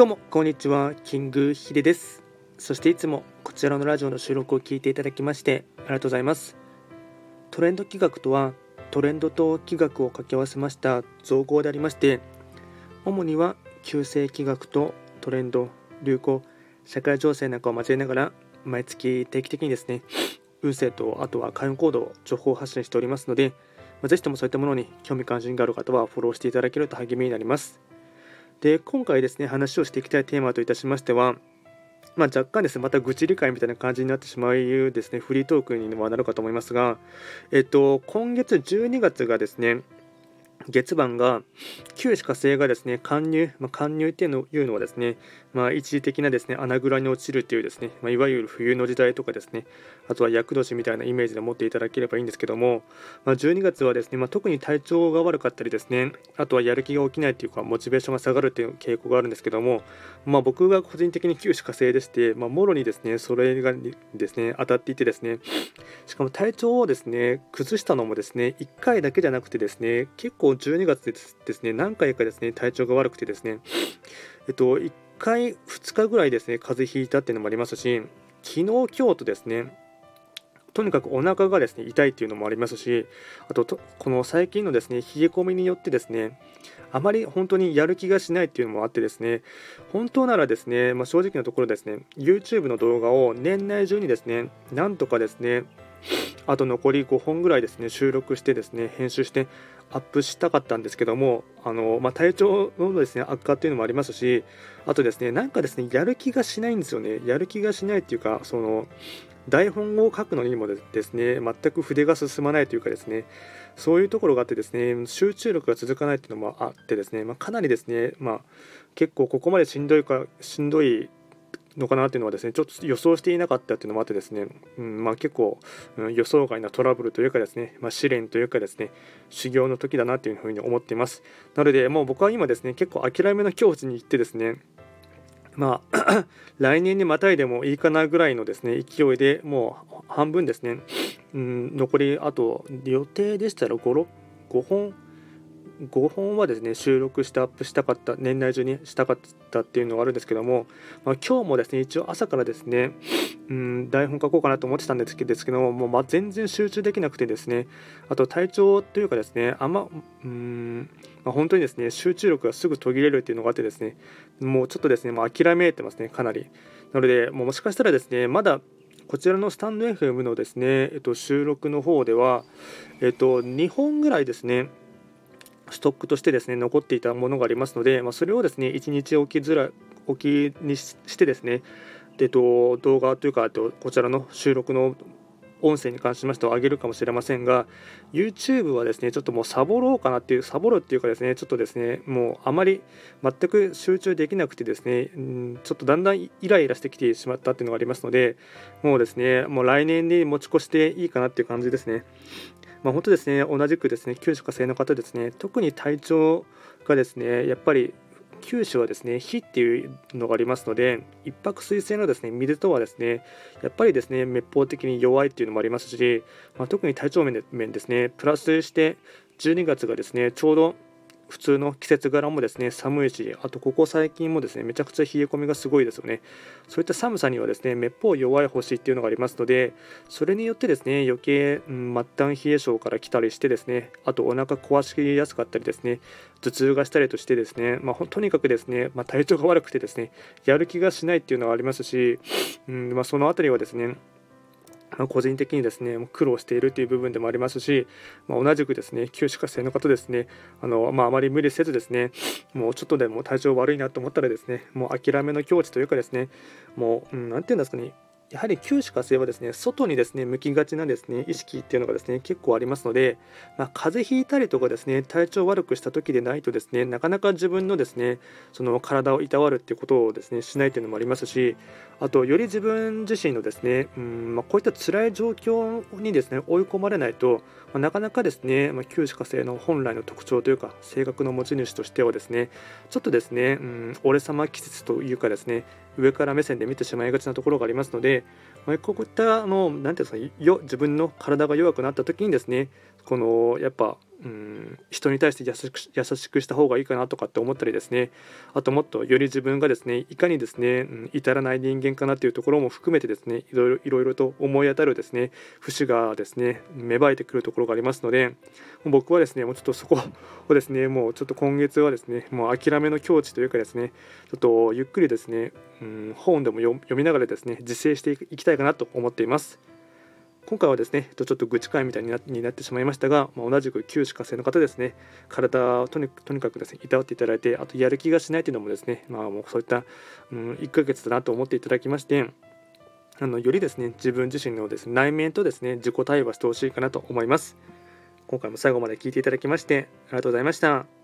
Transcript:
どうもこんにちはキングヒデです。そしていつもこちらのラジオの収録を聞いていただきましてありがとうございます。トレンド企画とはトレンドと企画を掛け合わせました造語でありまして主には旧世企画とトレンド流行社会情勢なんかを交えながら毎月定期的にですね運勢とあとは開運行動情報発信しておりますのでぜひともそういったものに興味関心がある方はフォローしていただけると励みになります。で今回ですね話をしていきたいテーマといたしましてはまあ、若干ですね、また愚痴理解みたいな感じになってしまうですね、フリートークにはなるかと思いますが、えっと、今月12月がですね、月番が旧歯火星がですね貫入、まあ、貫入っていうのはですね、まあ、一時的なですね穴蔵に落ちるっていうですね、まあ、いわゆる冬の時代とかですねあとは厄年みたいなイメージで持っていただければいいんですけども、まあ、12月はですね、まあ、特に体調が悪かったりですねあとはやる気が起きないっていうかモチベーションが下がるっていう傾向があるんですけども、まあ、僕が個人的に旧歯火星でして、まあ、もろにですねそれがですね当たっていてですねしかも体調をですね崩したのもですね1回だけじゃなくてですね結構12月ですね、何回かですね、体調が悪くてですね、えっと、1回、2日ぐらいですね、風邪ひいたっていうのもありますし、昨日、今日とですね、とにかくお腹がですね痛いっていうのもありますし、あとこの最近のですね冷え込みによってですね、あまり本当にやる気がしないっていうのもあってですね、本当ならですね、まあ、正直なところですね、YouTube の動画を年内中にですね、なんとかですね、あと残り5本ぐらいですね収録してですね編集してアップしたかったんですけどもあの、まあ、体調のですね悪化っていうのもありますしあとですねなんかですねやる気がしないんですよね。やる気がしないっていうかその台本を書くのにもですね全く筆が進まないというかですねそういうところがあってですね集中力が続かないっていうのもあってですね、まあ、かなりですね、まあ、結構ここまでしんどいかしんどいのかなっていうのはですねちょっと予想していなかったっていうのもあってですね、うんまあ、結構、うん、予想外なトラブルというかですね、まあ、試練というかですね修行の時だなというふうに思っています。なのでもう僕は今ですね結構諦めの境地に行ってですねまあ 来年にまたいでもいいかなぐらいのですね勢いでもう半分ですね、うん、残りあと予定でしたら5 6 5本5本はですね収録してアップしたかった年内中にしたかったっていうのがあるんですけども、まあ、今日もですね一応朝からですねうん台本書こうかなと思ってたんですけどもうま全然集中できなくてですねあと体調というかですねあんまうん、まあ、本当にですね集中力がすぐ途切れるっていうのがあってですねもうちょっとですねもう諦めてますねかなり。なのでもうもしかしたらですねまだこちらのスタンド FM のですね、えっと、収録の方では、えっと、2本ぐらいですね、ストックとしてですね残っていたものがありますので、まあ、それをですね1日置きづら置きにしてですねでと動画というかとこちらの収録の音声に関しましては上げるかもしれませんが YouTube はですねちょっともうサボろうかなっていうサボるっていうかですねちょっとですねもうあまり全く集中できなくてですね、うん、ちょっとだんだんイライラしてきてしまったっていうのがありますのでもうですねもう来年に持ち越していいかなっていう感じですね。まあ、本当ですね、同じくですね、九州火星の方ですね、特に体調がですね、やっぱり九州はですね、火っていうのがありますので、一泊水星のですね、水とはですね、やっぱりですね、滅法的に弱いっていうのもありますし、まあ、特に体調面で面ですね、プラスして12月がですね、ちょうど普通の季節柄もですね寒いしあとここ最近もですねめちゃくちゃ冷え込みがすごいですよね。そういった寒さにはですねめっぽう弱い星っていうのがありますのでそれによってですね余計、うん、末端冷え性から来たりしてですねあとお腹壊しやすかったりですね頭痛がしたりとしてですね、まあ、とにかくですね、まあ、体調が悪くてですねやる気がしないっていうのがありますし、うんまあ、その辺りはですね、個人的にですね苦労しているという部分でもありますし、まあ、同じくですね旧歯科生の方ですねあの、まあ、あまり無理せずですねもうちょっとでも体調悪いなと思ったらですねもう諦めの境地というかですねもう、うん、て言うんですかねやはり旧歯科生はですね外にですね向きがちなですね意識っていうのがですね結構ありますので、まあ、風邪ひいたりとかですね体調悪くした時でないとですねなかなか自分のですねその体をいたわるっていうことをですねしないというのもありますしあとより自分自身のですねうん、まあ、こういった辛い状況にですね追い込まれないと、まあ、なかなかですね、まあ、旧歯科生の本来の特徴というか性格の持ち主としてはですねちょっとですね、うん、俺様気質というかですね上から目線で見てしまいがちなところがありますので、まあ、こういったあのなていうんですかよ自分の体が弱くなった時にですねこのやっぱうん人に対して優しく優しくした方がいいかなとかって思ったりですねあともっとより自分がですねいかにですね、うん、至らない人間かなっていうところも含めてですねいろいろいろいろと思い当たるですね節がですね芽生えてくるところがありますので僕はですねもうちょっとそこをですねもうちょっと今月はですねもう諦めの境地というかですねちょっとゆっくりですね、うん、本でも読みながらですね自制していきたいかなと思っています。今回はですねちょっと愚痴会みたいになってしまいましたが、まあ、同じく旧歯科生の方ですね体をとにかくですねいたわっていただいてあとやる気がしないというのもですね、まあ、もうそういった、うん、1ヶ月だなと思っていただきましてあのよりですね自分自身のですね内面とですね自己対話してほしいかなと思います今回も最後まで聞いていただきましてありがとうございました。